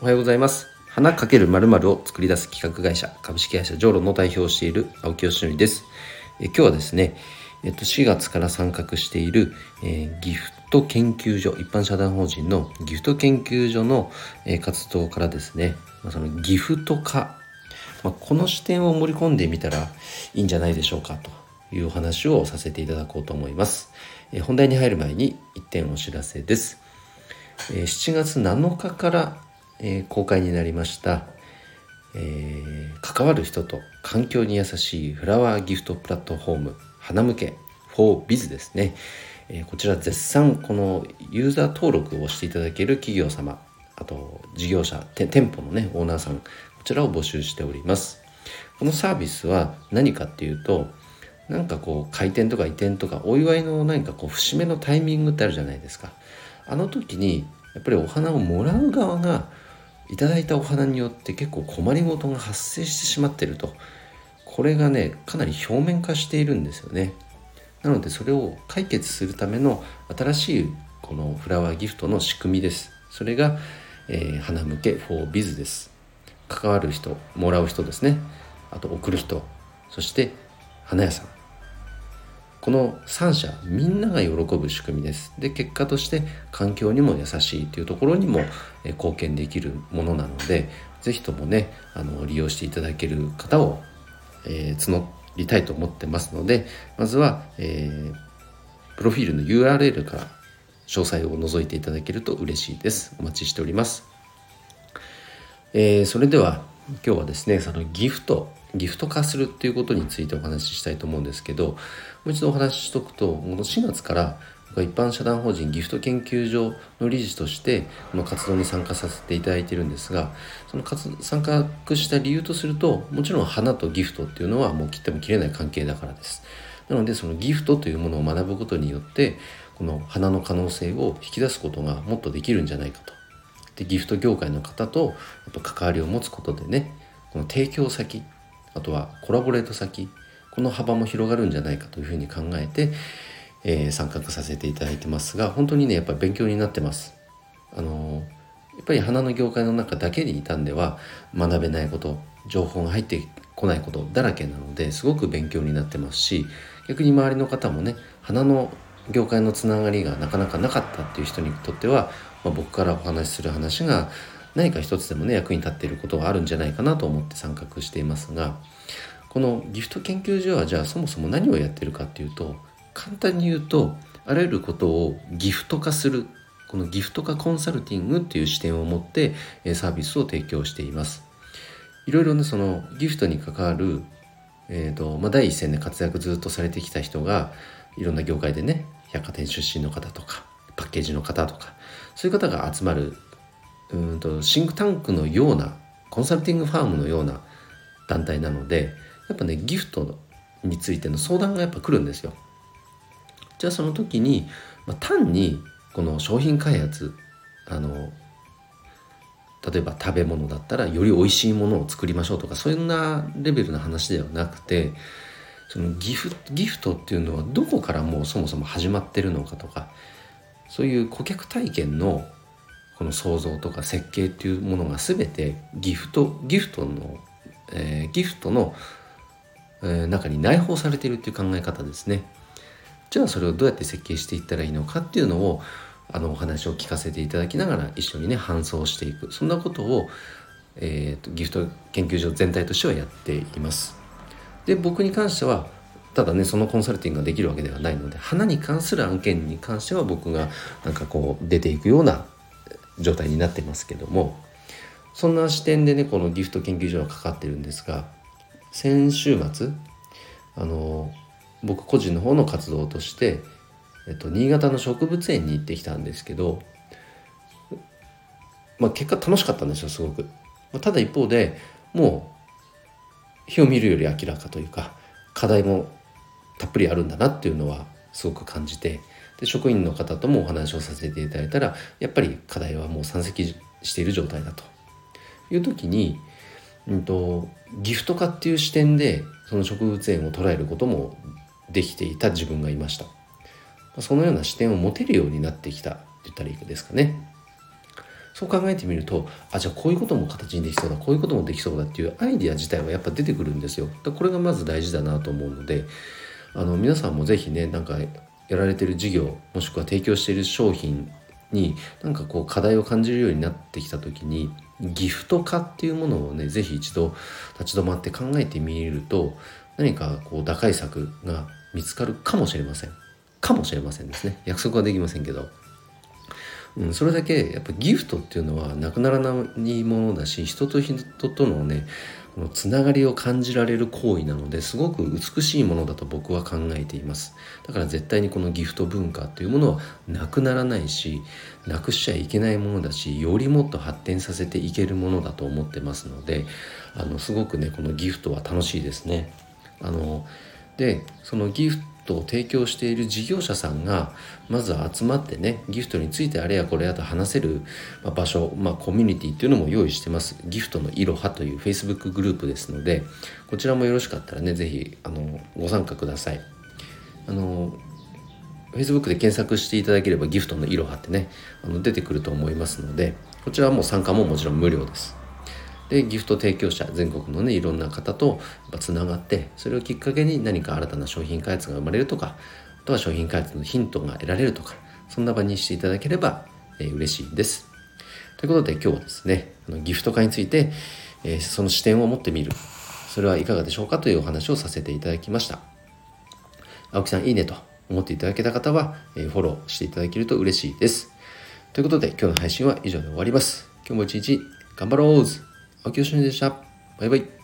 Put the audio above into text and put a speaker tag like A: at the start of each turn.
A: おはようございます。花かけるまるを作り出す企画会社株式会社ジョーロの代表をしている青木よしのりです。え今日はですねえっと4月から参画している、えー、ギフト研究所一般社団法人のギフト研究所の、えー、活動からですね、まあ、そのギフト化、まあ、この視点を盛り込んでみたらいいんじゃないでしょうかというお話をさせていただこうと思います、え、本題に入る前に1点お知らせです、え7月7日からえー、公開になりました、えー、関わる人と環境に優しいフラワーギフトプラットフォーム花向け 4biz ですね、えー、こちら絶賛このユーザー登録をしていただける企業様あと事業者店舗のねオーナーさんこちらを募集しております。このサービスは何かっていうとなんかこう開店とか移転とかお祝いの何かこう節目のタイミングってあるじゃないですか。あの時にやっぱりお花をもらう側がいただいたお花によって結構困りごとが発生してしまってると。これがねかなり表面化しているんですよね。なのでそれを解決するための新しいこのフラワーギフトの仕組みです。それが、えー、花向け 4biz です。関わる人もらう人ですね。あと送る人。そして花屋さん。この3社みんなが喜ぶ仕組みです。で結果として環境にも優しいというところにも貢献できるものなので是非ともねあの利用していただける方を、えー、募りたいと思ってますのでまずは、えー、プロフィールの URL から詳細を覗いていただけると嬉しいです。お待ちしております、えー、それでは今日はですねそのギフトギフト化するっていうことについてお話ししたいと思うんですけどもう一度お話ししとくとこの4月から一般社団法人ギフト研究所の理事としてこの活動に参加させていただいているんですがその参加した理由とするともちろん花とギフトっていうのはもう切っても切れない関係だからです。なのでそのギフトというものを学ぶことによってこの花の可能性を引き出すことがもっとできるんじゃないかと。でギフト業界の方とやっぱ関わりを持つことでねこの提供先あとはコラボレート先この幅も広がるんじゃないかというふうに考えて、えー、参画させていただいてますが本当にねやっぱり勉強になってます。あのやっぱり花の業界の中だけにいたんでは学べないこと情報が入ってこないことだらけなのですごく勉強になってますし逆に周りの方もね花の業界のつながりがなかなかなかったっていう人にとっては、まあ、僕からお話しする話が何か一つでもね役に立っていることがあるんじゃないかなと思って参画していますがこのギフト研究所はじゃあそもそも何をやってるかっていうと簡単に言うとあらゆることをギフト化するこのギフト化コンサルティングっていう視点を持ってサービスを提供しています。いろいろねそのギフトに関わる、えーとまあ、第一線で活躍ずっとされてきた人がいろんな業界でね百貨店出身の方とかパッケージの方とかそういう方が集まるうんとシンクタンクのようなコンサルティングファームのような団体なのでやっぱねギフトについての相談がやっぱ来るんですよ。じゃあその時に、まあ、単にこの商品開発あの例えば食べ物だったらより美味しいものを作りましょうとかそんなレベルの話ではなくてそのギフギフトっていうのはどこからもうそもそも始まってるのかとかそういう顧客体験のこの創造とか設計っていうものが全てギフトギフトの、えー、ギフトの、えー、中に内包されているっていう考え方ですね。じゃあそれをどうやって設計していったらいいのかっていうのをあのお話を聞かせていただきながら一緒にね搬送していくそんなことを、えーと、ギフト研究所全体としてはやっています。で僕に関してはただねそのコンサルティングができるわけではないので花に関する案件に関しては僕がなんかこう出ていくような状態になってますけどもそんな視点でねこのギフト研究所はかかってるんですが先週末あの僕個人の方の活動として、えっと、新潟の植物園に行ってきたんですけど、まあ、結果楽しかったんですよすごく。まあ、ただ一方でもう火を見るより明らかというか課題もたっぷりあるんだなっていうのはすごく感じてで職員の方ともお話をさせていただいたらやっぱり課題はもう山積している状態だと。いう時に、うんと、ギフト化っていう視点でその植物園を捉えることもできていた自分がいました。そのような視点を持てるようになってきたって言ったらいいですかね。そう考えてみるとあじゃあこういうことも形にできそうだこういうこともできそうだっていうアイディア自体はやっぱ出てくるんですよ。だこれがまず大事だなと思うのであの皆さんも是非ねなんかやられてる事業もしくは提供している商品になんかこう課題を感じるようになってきた時にギフト化っていうものをね是非一度立ち止まって考えてみると何かこう打開策が見つかるかもしれません。かもしれませんですね。約束はできませんけど、うん、それだけやっぱギフトっていうのはなくならないものだし人と人とのねこのつながりを感じられる行為なのですごく美しいものだと僕は考えています。だから絶対にこのギフト文化というものはなくならないしなくしちゃいけないものだしよりもっと発展させていけるものだと思ってますのであのすごくねこのギフトは楽しいですね。あのでそのギフトを提供している事業者さんがまず集まってねギフトについてあれやこれやと話せる場所、まあ、コミュニティっていうのも用意してます。ギフトのいろはという Facebook グループですのでこちらもよろしかったらね是非ご参加ください。あの Facebook で検索していただければギフトのいろはってねあの出てくると思いますのでこちらはもう参加ももちろん無料です。でギフト提供者全国のねいろんな方とつながってそれをきっかけに何か新たな商品開発が生まれるとかあとは商品開発のヒントが得られるとかそんな場にしていただければ、えー、嬉しいです。ということで今日はですねあのギフト化について、えー、その視点を持ってみるそれはいかがでしょうかというお話をさせていただきました。青木さんいいねと思っていただけた方は、えー、フォローしていただけると嬉しいです。ということで今日の配信は以上で終わります。今日も一日頑張ろうお気をしのでした。バイバイ。